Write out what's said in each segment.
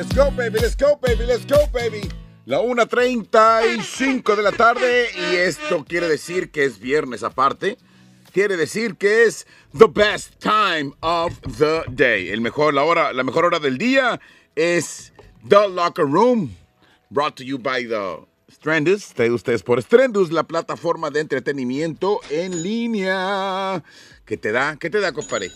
Let's go, baby, let's go, baby, let's go, baby. La 1.35 de la tarde y esto quiere decir que es viernes aparte. Quiere decir que es the best time of the day. El mejor, la, hora, la mejor hora del día es The Locker Room. Brought to you by the Strandus. Traído ustedes por Strandus, la plataforma de entretenimiento en línea. ¿Qué te da? ¿Qué te da, compadre?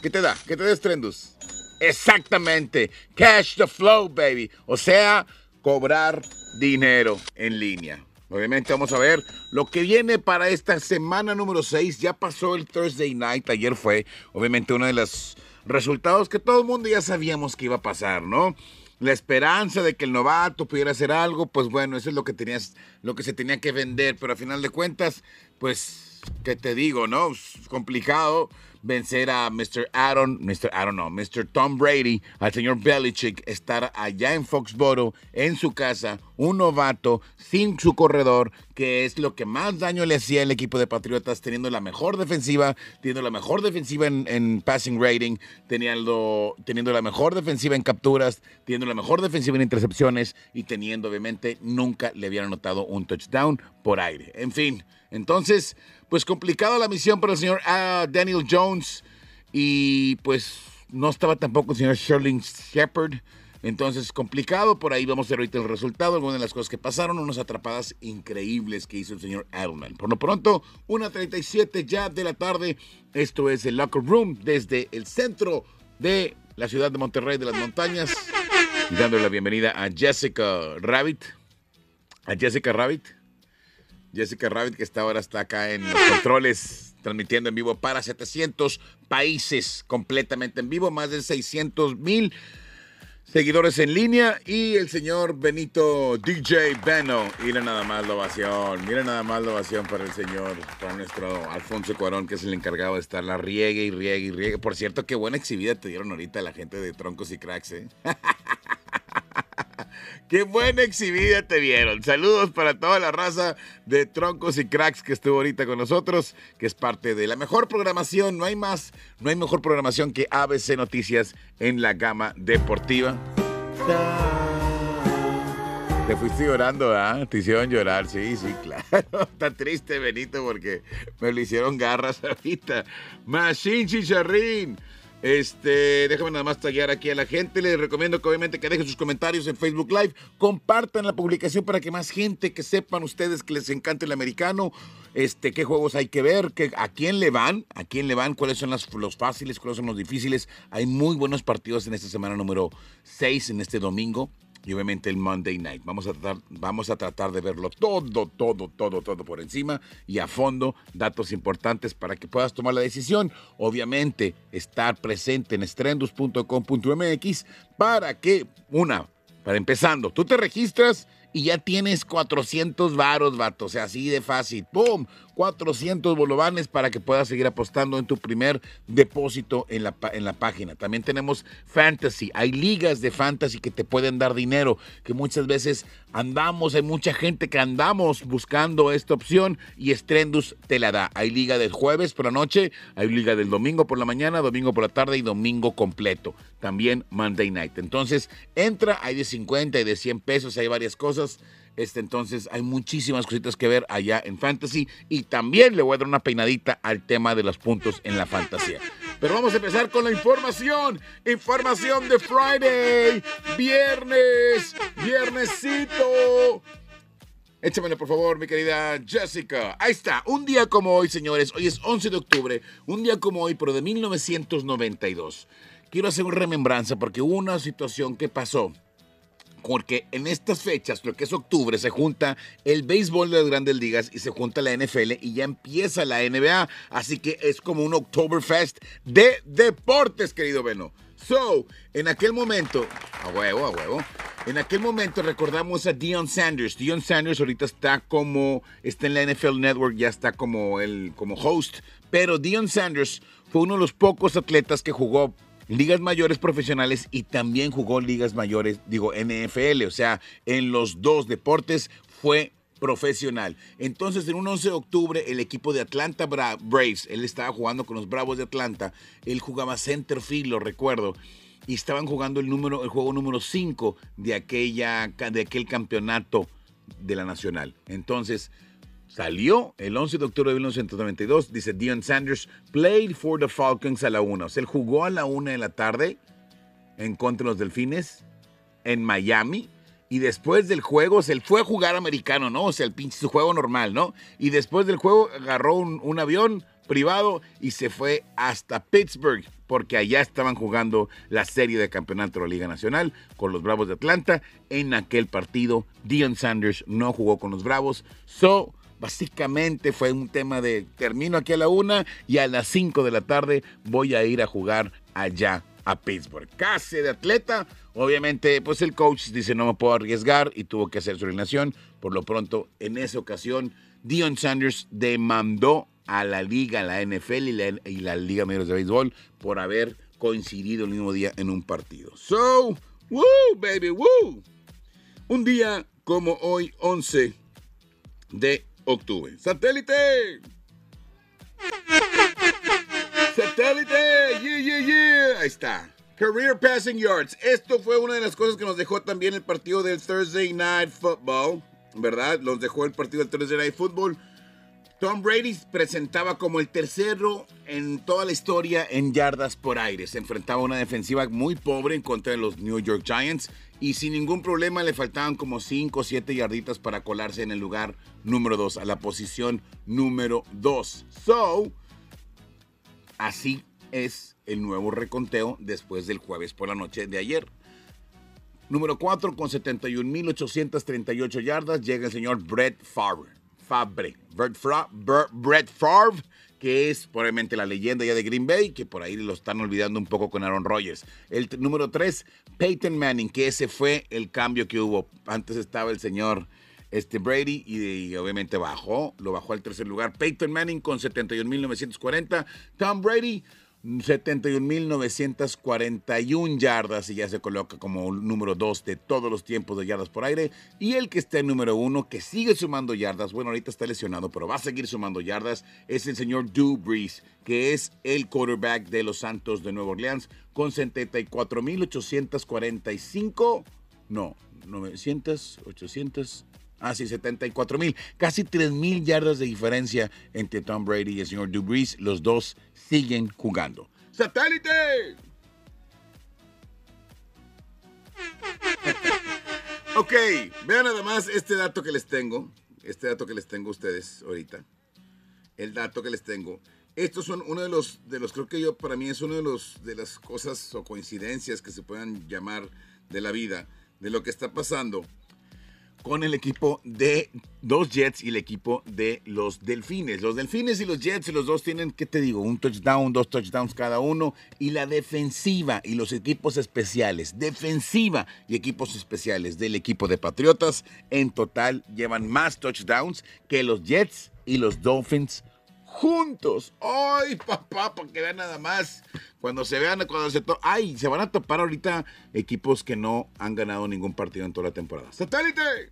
¿Qué te da? ¿Qué te da Strandus? Exactamente. Cash the flow, baby. O sea, cobrar dinero en línea. Obviamente vamos a ver lo que viene para esta semana número 6. Ya pasó el Thursday Night, ayer fue obviamente uno de los resultados que todo el mundo ya sabíamos que iba a pasar, ¿no? La esperanza de que el novato pudiera hacer algo, pues bueno, eso es lo que tenías, lo que se tenía que vender, pero a final de cuentas, pues, ¿qué te digo, no? Es complicado vencer a Mr. Aaron, Mr. Aaron no, Mr. Tom Brady, al señor Belichick, estar allá en Foxboro, en su casa, un novato, sin su corredor, que es lo que más daño le hacía al equipo de Patriotas, teniendo la mejor defensiva, teniendo la mejor defensiva en, passing rating, teniendo, teniendo la mejor defensiva en capturas, teniendo la mejor defensiva en intercepciones y teniendo, obviamente, nunca le habían anotado un touchdown por aire. En fin, entonces pues complicada la misión para el señor ah, Daniel Jones y pues no estaba tampoco el señor Sherling Shepard. Entonces, complicado, por ahí vamos a ver ahorita el resultado, algunas de las cosas que pasaron, unas atrapadas increíbles que hizo el señor Edelman. Por lo pronto, 1.37 ya de la tarde, esto es el Locker Room desde el centro de la ciudad de Monterrey de las montañas, dándole la bienvenida a Jessica Rabbit. A Jessica Rabbit. Jessica Rabbit, que está ahora está acá en los controles, transmitiendo en vivo para 700 países, completamente en vivo, más de 600 mil seguidores en línea y el señor Benito DJ Beno. Mira nada más la ovación, mira nada más la ovación para el señor, para nuestro Alfonso Cuarón, que es el encargado de estar la riegue y riegue y riegue. Por cierto, qué buena exhibida te dieron ahorita la gente de Troncos y Cracks, ¿eh? Qué buena exhibida te vieron. Saludos para toda la raza de troncos y cracks que estuvo ahorita con nosotros, que es parte de la mejor programación. No hay más, no hay mejor programación que ABC Noticias en la gama deportiva. Te fuiste llorando, ¿ah? Te hicieron llorar, sí, sí, claro. Está triste, Benito, porque me lo hicieron garras ahorita. Machine Chicharrín. Este, déjame nada más tallar aquí a la gente. Les recomiendo que obviamente que dejen sus comentarios en Facebook Live. Compartan la publicación para que más gente que sepan ustedes que les encanta el americano. Este, qué juegos hay que ver, a quién le van, a quién le van, cuáles son los fáciles, cuáles son los difíciles. Hay muy buenos partidos en esta semana número 6, en este domingo y obviamente el Monday Night. Vamos a tratar, vamos a tratar de verlo todo, todo, todo, todo por encima y a fondo, datos importantes para que puedas tomar la decisión. Obviamente, estar presente en estrendus.com.mx para que, una, para empezando, tú te registras y ya tienes 400 varos, vato. O sea, así de fácil. ¡Pum! 400 bolovanes para que puedas seguir apostando en tu primer depósito en la, en la página. También tenemos fantasy. Hay ligas de fantasy que te pueden dar dinero, que muchas veces andamos, hay mucha gente que andamos buscando esta opción y Strendus te la da. Hay liga del jueves por la noche, hay liga del domingo por la mañana, domingo por la tarde y domingo completo. También Monday Night. Entonces, entra, hay de 50 y de 100 pesos, hay varias cosas. Este, entonces hay muchísimas cositas que ver allá en Fantasy y también le voy a dar una peinadita al tema de los puntos en la fantasía. Pero vamos a empezar con la información. Información de Friday. Viernes. Viernesito. Échamelo, por favor, mi querida Jessica. Ahí está. Un día como hoy, señores. Hoy es 11 de octubre. Un día como hoy, pero de 1992. Quiero hacer una remembranza porque una situación que pasó porque en estas fechas, lo que es octubre, se junta el béisbol de las grandes ligas y se junta la NFL y ya empieza la NBA. Así que es como un Oktoberfest de deportes, querido Beno. So, en aquel momento, a huevo, a huevo, en aquel momento recordamos a Dion Sanders. Dion Sanders ahorita está como, está en la NFL Network, ya está como, el, como host, pero Dion Sanders fue uno de los pocos atletas que jugó ligas mayores profesionales y también jugó ligas mayores, digo, NFL, o sea, en los dos deportes fue profesional. Entonces, en un 11 de octubre, el equipo de Atlanta Braves, él estaba jugando con los Bravos de Atlanta, él jugaba center field, lo recuerdo, y estaban jugando el, número, el juego número 5 de, aquella, de aquel campeonato de la Nacional. Entonces, salió el 11 de octubre de 1992, dice Dion Sanders, played for the Falcons a la 1. O sea, él jugó a la 1 de la tarde en contra de los Delfines en Miami. Y después del juego, se él fue a jugar americano, ¿no? O sea, el pinche su juego normal, ¿no? Y después del juego agarró un, un avión privado y se fue hasta Pittsburgh porque allá estaban jugando la serie de campeonato de la Liga Nacional con los Bravos de Atlanta. En aquel partido, Dion Sanders no jugó con los Bravos. So, básicamente fue un tema de termino aquí a la una y a las 5 de la tarde voy a ir a jugar allá a Pittsburgh. Casi de atleta. Obviamente, pues el coach dice no me puedo arriesgar y tuvo que hacer su alineación. Por lo pronto, en esa ocasión, Dion Sanders demandó a la liga, la NFL y la, y la Liga Mayores de Béisbol por haber coincidido el mismo día en un partido. So, woo, baby, woo. Un día como hoy, 11 de octubre. ¡Satélite! ¡Satélite! ¡Yeah, yeah, yeah! Ahí está. Career Passing Yards. Esto fue una de las cosas que nos dejó también el partido del Thursday Night Football. ¿Verdad? Nos dejó el partido del Thursday Night Football. Tom Brady presentaba como el tercero en toda la historia en yardas por aire. Se enfrentaba a una defensiva muy pobre en contra de los New York Giants y sin ningún problema le faltaban como 5 o 7 yarditas para colarse en el lugar número 2, a la posición número 2. So, así es el nuevo reconteo después del jueves por la noche de ayer. Número 4 con 71.838 yardas llega el señor Brett Favre. Fabre, Brett, Favre, que es probablemente la leyenda ya de Green Bay, que por ahí lo están olvidando un poco con Aaron Rodgers. El número 3, Peyton Manning, que ese fue el cambio que hubo. Antes estaba el señor este Brady y, obviamente bajó, lo bajó al tercer lugar. Peyton Manning con 71.940. Tom Brady 71.941 yardas y ya se coloca como número 2 de todos los tiempos de yardas por aire. Y el que está en número 1, que sigue sumando yardas, bueno, ahorita está lesionado, pero va a seguir sumando yardas, es el señor Drew Brees, que es el quarterback de los Santos de Nueva Orleans, con 74.845, no, 900, 800, Ah, sí, 74 mil. Casi 3 mil yardas de diferencia entre Tom Brady y el señor Brees. Los dos siguen jugando. ¡Satélite! ok, vean nada más este dato que les tengo. Este dato que les tengo a ustedes ahorita. El dato que les tengo. Estos son uno de los, de los, creo que yo, para mí es uno de los, de las cosas o coincidencias que se puedan llamar de la vida, de lo que está pasando con el equipo de los Jets y el equipo de los Delfines. Los Delfines y los Jets, los dos tienen, ¿qué te digo? Un touchdown, dos touchdowns cada uno. Y la defensiva y los equipos especiales, defensiva y equipos especiales del equipo de Patriotas, en total llevan más touchdowns que los Jets y los Dolphins juntos. ¡Ay, papá! Para que vean nada más. Cuando se vean, cuando se to ¡Ay! Se van a topar ahorita equipos que no han ganado ningún partido en toda la temporada. ¡Satélite!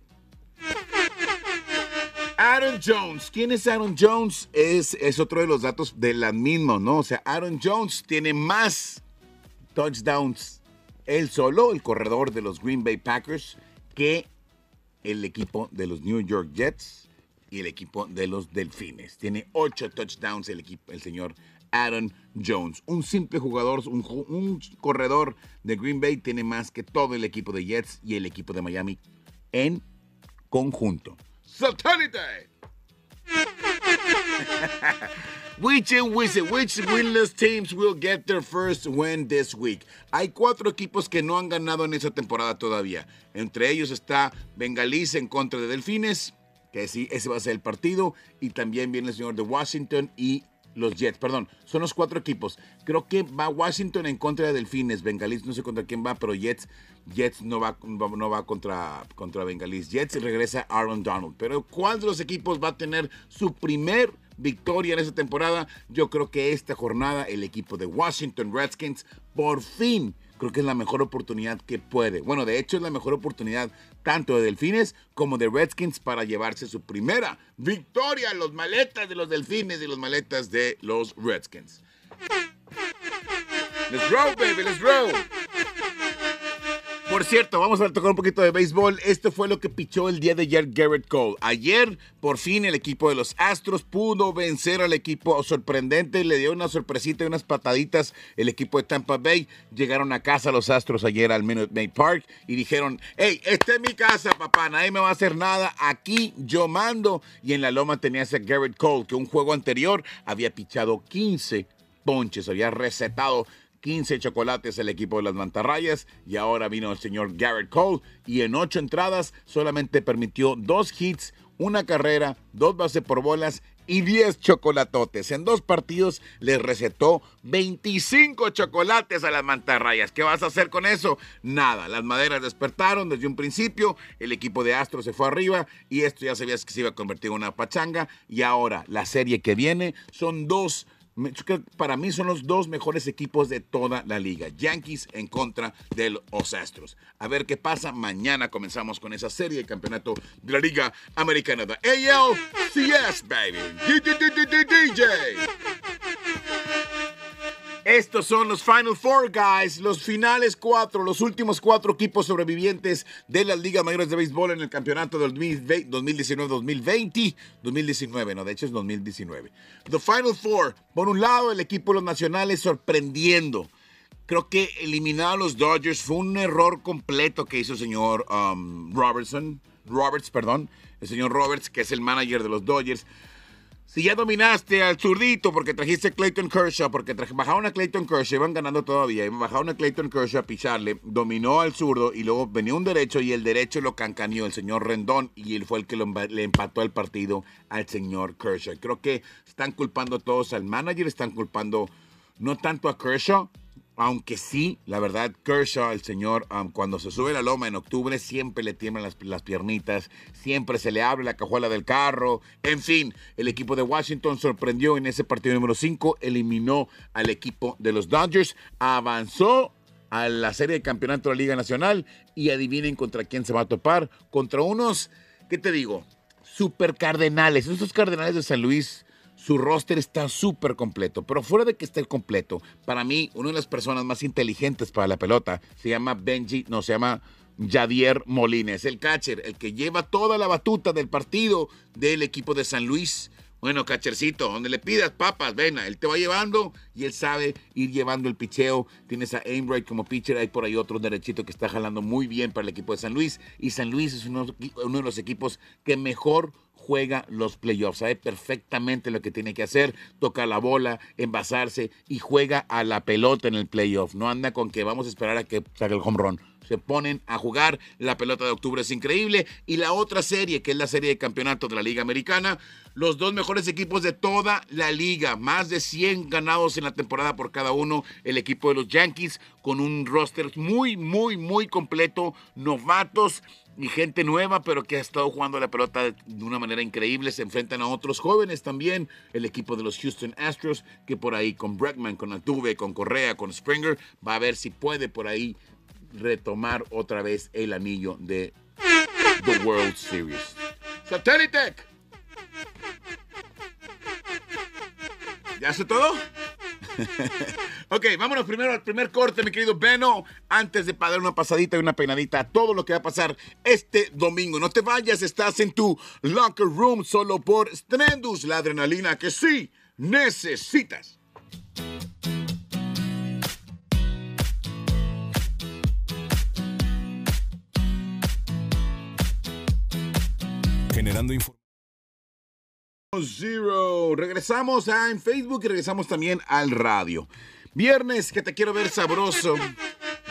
Aaron Jones. ¿Quién es Aaron Jones? Es, es otro de los datos de la misma, ¿no? O sea, Aaron Jones tiene más touchdowns él solo, el corredor de los Green Bay Packers, que el equipo de los New York Jets y el equipo de los Delfines. Tiene ocho touchdowns el, equipo, el señor Aaron Jones. Un simple jugador, un, corredor de Green Bay tiene más que todo el equipo de Jets y el equipo de Miami en conjunto. ¡Satélite! which, which winless teams will get their first win this week? Hay cuatro equipos que no han ganado en esa temporada todavía. Entre ellos está Bengalís en contra de Delfines, que sí, ese va a ser el partido. Y también viene el señor de Washington y los Jets, perdón, son los cuatro equipos. Creo que va Washington en contra de Delfines, Bengalís no sé contra quién va, pero Jets, Jets no va, no va contra, contra Bengalís. Jets regresa Aaron Donald. Pero ¿cuál de los equipos va a tener su primer victoria en esa temporada? Yo creo que esta jornada el equipo de Washington Redskins por fin creo que es la mejor oportunidad que puede. Bueno, de hecho es la mejor oportunidad tanto de Delfines como de Redskins para llevarse su primera victoria. Los maletas de los Delfines y los maletas de los Redskins. Let's roll, baby, let's roll. Por cierto, vamos a tocar un poquito de béisbol. Esto fue lo que pichó el día de ayer Garrett Cole. Ayer, por fin, el equipo de los Astros pudo vencer al equipo sorprendente. Le dio una sorpresita y unas pataditas el equipo de Tampa Bay. Llegaron a casa los Astros ayer al Minute Maid Park y dijeron, hey, esta es mi casa, papá, nadie me va a hacer nada. Aquí yo mando. Y en la loma tenías a Garrett Cole, que un juego anterior había pichado 15 ponches, había recetado 15 chocolates el equipo de las mantarrayas y ahora vino el señor Garrett Cole y en ocho entradas solamente permitió dos hits, una carrera, dos bases por bolas y 10 chocolatotes. En dos partidos les recetó 25 chocolates a las mantarrayas. ¿Qué vas a hacer con eso? Nada. Las maderas despertaron desde un principio. El equipo de Astro se fue arriba y esto ya sabías que se iba a convertir en una pachanga. Y ahora la serie que viene son dos para mí son los dos mejores equipos de toda la liga. Yankees en contra de los Astros. A ver qué pasa. Mañana comenzamos con esa serie de campeonato de la Liga Americana ALCS, baby. DJ. Estos son los Final Four, guys. Los finales cuatro, los últimos cuatro equipos sobrevivientes de las ligas mayores de béisbol en el campeonato del 2019-2020. 2019, no, de hecho es 2019. The Final Four. Por un lado, el equipo de los nacionales sorprendiendo. Creo que eliminar a los Dodgers fue un error completo que hizo el señor um, Robertson. Roberts, perdón. El señor Roberts, que es el manager de los Dodgers. Si ya dominaste al zurdito porque trajiste Clayton Kershaw, porque bajaron a Clayton Kershaw, iban ganando todavía, bajaron a Clayton Kershaw a picharle, dominó al zurdo y luego venía un derecho y el derecho lo cancaneó el señor Rendón y él fue el que le empató el partido al señor Kershaw. Creo que están culpando todos al manager, están culpando no tanto a Kershaw, aunque sí, la verdad, Kershaw, el señor, cuando se sube la loma en octubre, siempre le tiemblan las, piernitas, siempre se le abre la cajuela del carro. En fin, el equipo de Washington sorprendió en ese partido número 5, eliminó al equipo de los Dodgers, avanzó a la serie de campeonato de la Liga Nacional y adivinen contra quién se va a topar. Contra unos, ¿qué te digo? Super cardenales. Esos cardenales de San Luis su roster está súper completo, pero fuera de que esté completo, para mí, una de las personas más inteligentes para la pelota se llama Benji, no, se llama Javier Molines, el catcher, el que lleva toda la batuta del partido del equipo de San Luis. Bueno, catchercito, donde le pidas papas, ven, él te va llevando y él sabe ir llevando el picheo. Tienes a Aimbright como pitcher, hay por ahí otro derechito que está jalando muy bien para el equipo de San Luis. Y San Luis es uno de los equipos que mejor juega los playoffs, sabe perfectamente lo que tiene que hacer, toca la bola, envasarse y juega a la pelota en el playoff. No anda con que vamos a esperar a que saque el home run. Se ponen a jugar, la pelota de octubre es increíble. Y la otra serie, que es la serie de campeonato de la Liga Americana, los dos mejores equipos de toda la liga, más de 100 ganados en la temporada por cada uno, el equipo de los Yankees con un roster muy, muy, muy completo, novatos y gente nueva, pero que ha estado jugando la pelota de una manera increíble. Se enfrentan a otros jóvenes también. El equipo de los Houston Astros, que por ahí con Bregman, con Altuve, con Correa, con Springer, va a ver si puede por ahí retomar otra vez el anillo de The World Series. Satellite. ¿Ya hace todo? ok, vámonos primero al primer corte, mi querido Beno, antes de dar una pasadita y una peinadita a todo lo que va a pasar este domingo. No te vayas, estás en tu locker room solo por Strendus, la adrenalina que sí necesitas. Generando información Zero. Regresamos a en Facebook y regresamos también al radio. Viernes, que te quiero ver sabroso.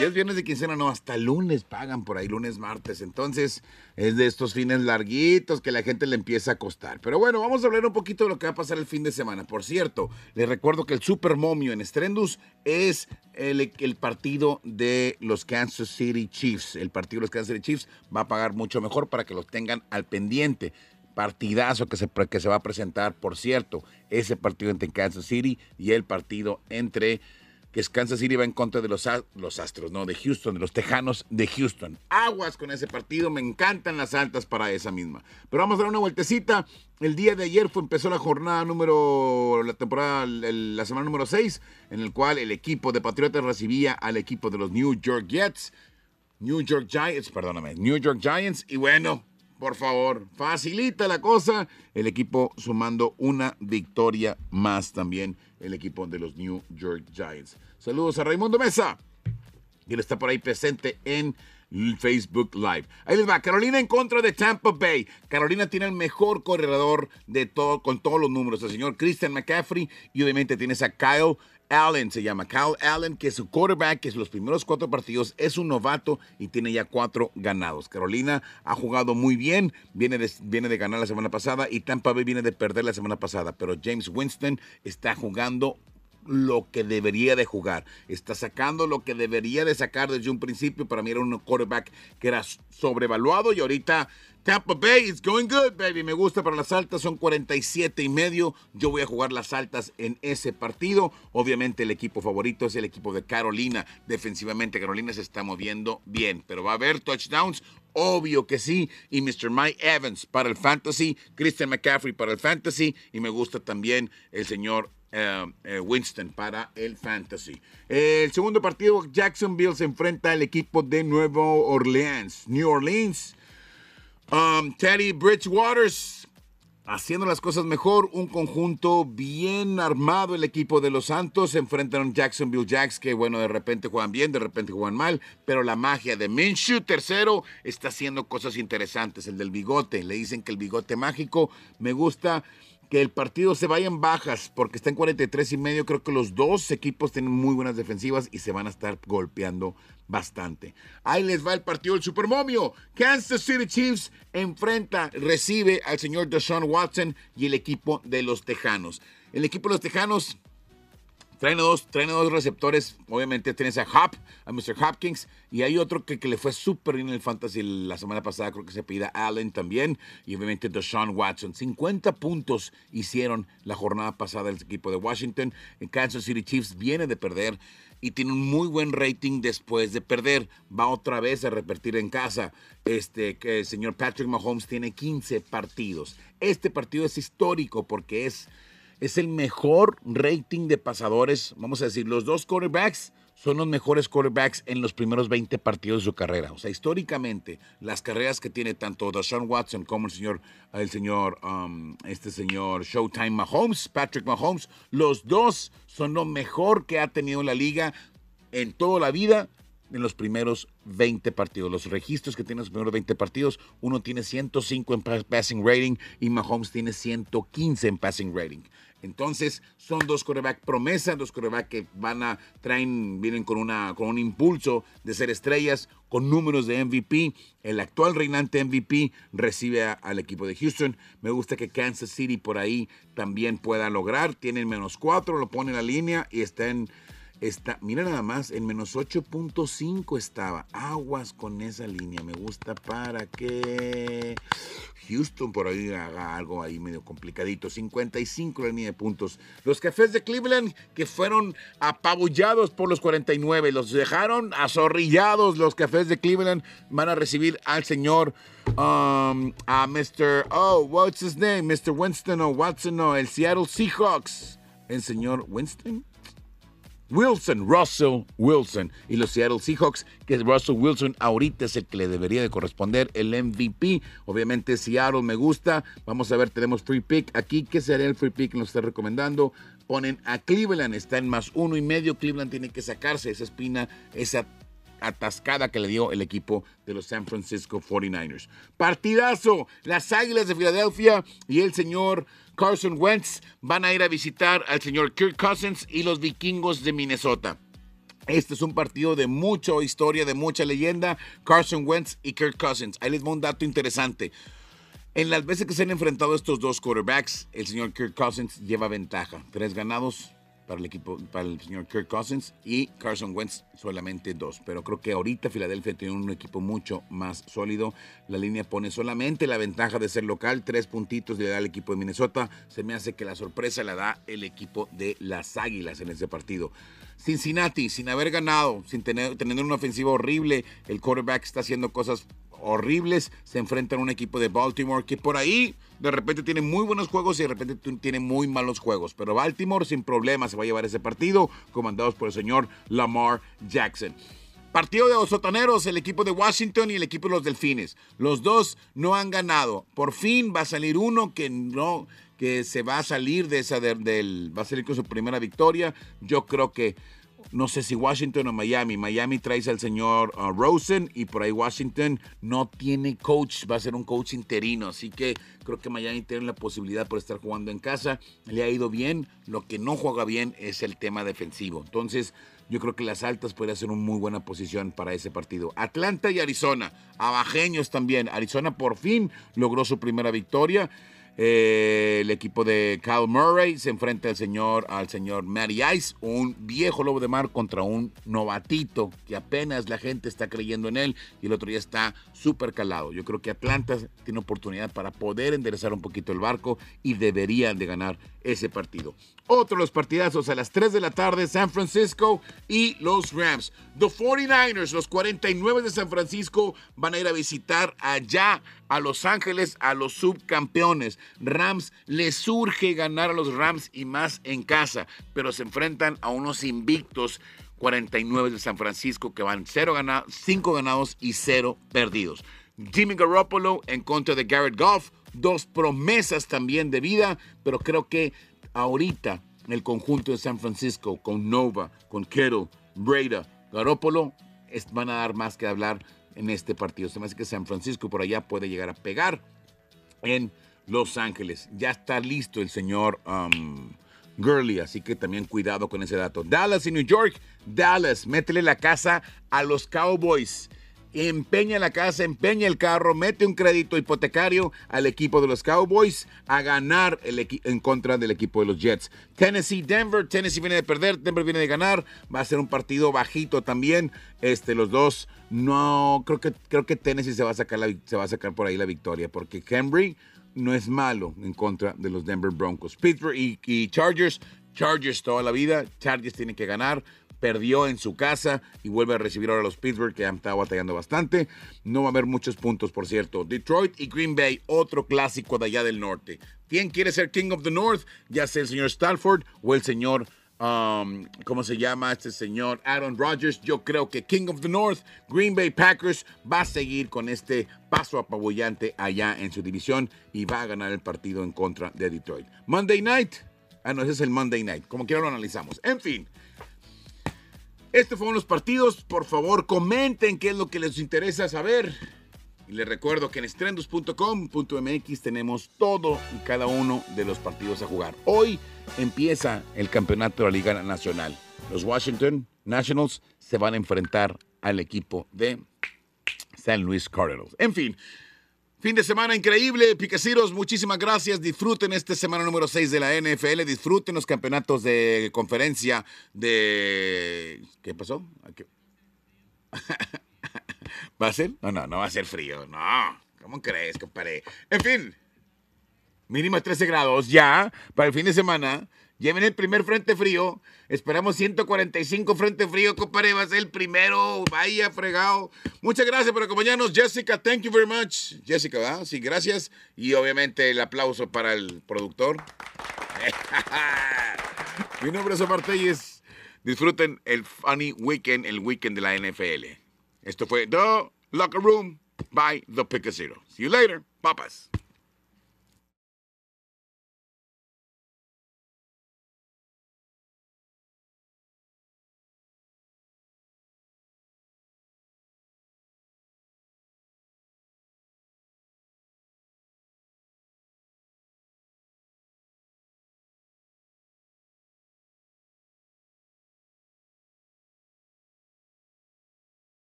Ya es viernes de quincena, no, hasta lunes pagan por ahí, lunes, martes. Entonces, es de estos fines larguitos que la gente le empieza a costar. Pero bueno, vamos a hablar un poquito de lo que va a pasar el fin de semana. Por cierto, les recuerdo que el Super Momio en Strendus es el, partido de los Kansas City Chiefs. El partido de los Kansas City Chiefs va a pagar mucho mejor para que los tengan al pendiente partidazo que se va a presentar, por cierto, ese partido entre Kansas City y el partido entre que es Kansas City va en contra de los, los Astros, ¿no? De Houston, de los Tejanos de Houston. Aguas con ese partido, me encantan las altas para esa misma. Pero vamos a dar una vueltecita. El día de ayer fue, empezó la jornada número, la temporada, la semana número 6, en el cual el equipo de Patriotas recibía al equipo de los New York Jets. New York Giants, perdóname, New York Giants. Y bueno, por favor, facilita la cosa. El equipo sumando una victoria más también, el equipo de los New York Giants. Saludos a Raimundo Mesa, quien está por ahí presente en Facebook Live. Ahí les va, Carolina en contra de Tampa Bay. Carolina tiene el mejor corredor de todo, con todos los números, el señor Christian McCaffrey, y obviamente tienes a Kyle Allen se llama Kyle Allen, que es su quarterback, que es los primeros cuatro partidos es un novato y tiene ya cuatro ganados. Carolina ha jugado muy bien, viene de, viene de ganar la semana pasada y Tampa Bay viene de perder la semana pasada, pero James Winston está jugando lo que debería de jugar. Está sacando lo que debería de sacar desde un principio. Para mí era un quarterback que era sobrevaluado y ahorita Tampa Bay is going good, baby. Me gusta para las altas, son 47 y medio. Yo voy a jugar las altas en ese partido. Obviamente el equipo favorito es el equipo de Carolina. Defensivamente Carolina se está moviendo bien, pero va a haber touchdowns. Obvio que sí. Y Mr. Mike Evans para el fantasy, Christian McCaffrey para el fantasy y me gusta también el señor Winston para el Fantasy. El segundo partido, Jacksonville se enfrenta al equipo de Nuevo Orleans. New Orleans. Um, Teddy Bridgewaters haciendo las cosas mejor. Un conjunto bien armado. El equipo de los Santos se enfrentan a Jacksonville Jacks que, bueno, de repente juegan bien, de repente juegan mal. Pero la magia de Minshew, tercero, está haciendo cosas interesantes. El del bigote. Le dicen que el bigote mágico me gusta que el partido se vaya en bajas porque está en 43 y medio. Creo que los dos equipos tienen muy buenas defensivas y se van a estar golpeando bastante. Ahí les va el partido del Supermomio. Kansas City Chiefs enfrenta, recibe al señor Deshaun Watson y el equipo de los Tejanos. El equipo de los Tejanos Traen dos, traen dos receptores. Obviamente tienes a Hop, a Mr. Hopkins. Y hay otro que, que le fue súper bien en el Fantasy la semana pasada. Creo que se pida Allen también. Y obviamente Deshaun Watson. 50 puntos hicieron la jornada pasada el equipo de Washington. En Kansas City Chiefs viene de perder. Y tiene un muy buen rating después de perder. Va otra vez a repetir en casa. Este, el señor Patrick Mahomes tiene 15 partidos. Este partido es histórico porque es es el mejor rating de pasadores. Vamos a decir, los dos quarterbacks son los mejores quarterbacks en los primeros 20 partidos de su carrera. O sea, históricamente, las carreras que tiene tanto Deshaun Watson como el señor, el señor, um, este señor Showtime Mahomes, Patrick Mahomes, los dos son lo mejor que ha tenido la liga en toda la vida en los primeros 20 partidos. Los registros que tiene los primeros 20 partidos, uno tiene 105 en passing rating y Mahomes tiene 115 en passing rating. Entonces, son dos coreback promesas, dos coreback que van a, traen, vienen con, una, con un impulso de ser estrellas, con números de MVP. El actual reinante MVP recibe al equipo de Houston. Me gusta que Kansas City por ahí también pueda lograr. Tienen menos cuatro, lo pone en la línea y está en Está, mira nada más, en menos 8.5 estaba. Aguas con esa línea. Me gusta para que Houston por ahí haga algo ahí medio complicadito. 55 la línea de puntos. Los cafés de Cleveland que fueron apabullados por los 49. Los dejaron azorrillados. Los cafés de Cleveland van a recibir al señor, um, a Mr. Oh, what's his name? Mr. Winston o Watson o el Seattle Seahawks. El señor Winston. Wilson, Russell Wilson y los Seattle Seahawks, que Russell Wilson ahorita es el que le debería de corresponder el MVP. Obviamente Seattle me gusta. Vamos a ver, tenemos free pick aquí. ¿Qué sería el free pick que nos está recomendando? Ponen a Cleveland, está en más uno y medio. Cleveland tiene que sacarse esa espina, esa atascada que le dio el equipo de los San Francisco 49ers. Partidazo, las Águilas de Filadelfia y el señor Carson Wentz van a ir a visitar al señor Kirk Cousins y los vikingos de Minnesota. Este es un partido de mucha historia, de mucha leyenda. Carson Wentz y Kirk Cousins. Ahí les va un dato interesante. En las veces que se han enfrentado estos dos quarterbacks, el señor Kirk Cousins lleva ventaja. Tres ganados, para el equipo, para el señor Kirk Cousins y Carson Wentz solamente dos. Pero creo que ahorita Filadelfia tiene un equipo mucho más sólido. La línea pone solamente la ventaja de ser local, tres puntitos le da al equipo de Minnesota. Se me hace que la sorpresa la da el equipo de las Águilas en ese partido. Cincinnati, sin haber ganado, sin tener, tener una ofensiva horrible, el quarterback está haciendo cosas horribles, se enfrentan a un equipo de Baltimore que por ahí de repente tiene muy buenos juegos y de repente tiene muy malos juegos. Pero Baltimore sin problema se va a llevar ese partido, comandados por el señor Lamar Jackson. Partido de los sotaneros, el equipo de Washington y el equipo de los delfines. Los dos no han ganado. Por fin va a salir uno que no, que se va a salir de esa del, va a salir con su primera victoria. Yo creo que no sé si Washington o Miami. Miami trae al señor uh, Rosen y por ahí Washington no tiene coach, va a ser un coach interino. Así que creo que Miami tiene la posibilidad por estar jugando en casa. Le ha ido bien. Lo que no juega bien es el tema defensivo. Entonces, yo creo que las altas podría ser una muy buena posición para ese partido. Atlanta y Arizona, abajeños también. Arizona por fin logró su primera victoria. Eh, el equipo de Kyle Murray se enfrenta al señor, al señor Matty Ice, un viejo lobo de mar contra un novatito que apenas la gente está creyendo en él y el otro día está súper calado. Yo creo que Atlanta tiene oportunidad para poder enderezar un poquito el barco y deberían de ganar ese partido. Otro de los partidazos a las 3 de la tarde, San Francisco y los Rams. Los 49ers, los 49 de San Francisco, van a ir a visitar allá a Los Ángeles, a los subcampeones. Rams les surge ganar a los Rams y más en casa, pero se enfrentan a unos invictos 49 de San Francisco que van 0 ganados, 5 ganados y 0 perdidos. Jimmy Garoppolo en contra de Garrett Goff, dos promesas también de vida, pero creo que ahorita el conjunto de San Francisco con Nova, con Kittle, Breda, Garoppolo van a dar más que hablar en este partido. Se me hace que San Francisco por allá puede llegar a pegar en Los Ángeles. Ya está listo el señor um, Gurley, así que también cuidado con ese dato. Dallas y New York. Dallas, métele la casa a los Cowboys empeña la casa, empeña el carro, mete un crédito hipotecario al equipo de los Cowboys a ganar el en contra del equipo de los Jets. Tennessee, Denver, Tennessee viene de perder, Denver viene de ganar, va a ser un partido bajito también. Este, los dos, no, creo que, creo que Tennessee se va, a sacar se va a sacar por ahí la victoria, porque Henry no es malo en contra de los Denver Broncos. Pittsburgh y, Chargers, Chargers toda la vida, Chargers tienen que ganar perdió en su casa y vuelve a recibir ahora a los Pittsburgh que han estado batallando bastante. No va a haber muchos puntos, por cierto. Detroit y Green Bay, otro clásico de allá del norte. ¿Quién quiere ser King of the North? Ya sea el señor Stafford o el señor Um, ¿cómo se llama este señor? Aaron Rodgers. Yo creo que King of the North, Green Bay Packers, va a seguir con este paso apabullante allá en su división y va a ganar el partido en contra de Detroit. Monday Night. Ah, no, ese es el Monday Night. Como quiera lo analizamos. En fin, estos fueron los partidos. Por favor, comenten qué es lo que les interesa saber. Y les recuerdo que en estrendos.com.mx tenemos todo y cada uno de los partidos a jugar. Hoy empieza el campeonato de la Liga Nacional. Los Washington Nationals se van a enfrentar al equipo de San Luis Cardinals. En fin, Fin de semana increíble, Picaciros, muchísimas gracias. Disfruten esta semana número 6 de la NFL, disfruten los campeonatos de conferencia de... ¿Qué pasó? ¿Va a ser? No, no, no va a ser frío, no. ¿Cómo crees, compadre? En fin, mínima 13 grados ya para el fin de semana. Lleven el primer frente frío. Esperamos 145 frente frío, compadre. Va a ser el primero. Vaya fregado. Muchas gracias por acompañarnos, Jessica. Thank you very much. Jessica, ¿verdad? Sí, gracias. Y obviamente el aplauso para el productor. Mi nombre es Omar Telles. Disfruten el funny weekend, el weekend de la NFL. Esto fue The Locker Room by The Picasero. See you later, papas.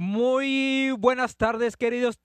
Muy buenas tardes, queridos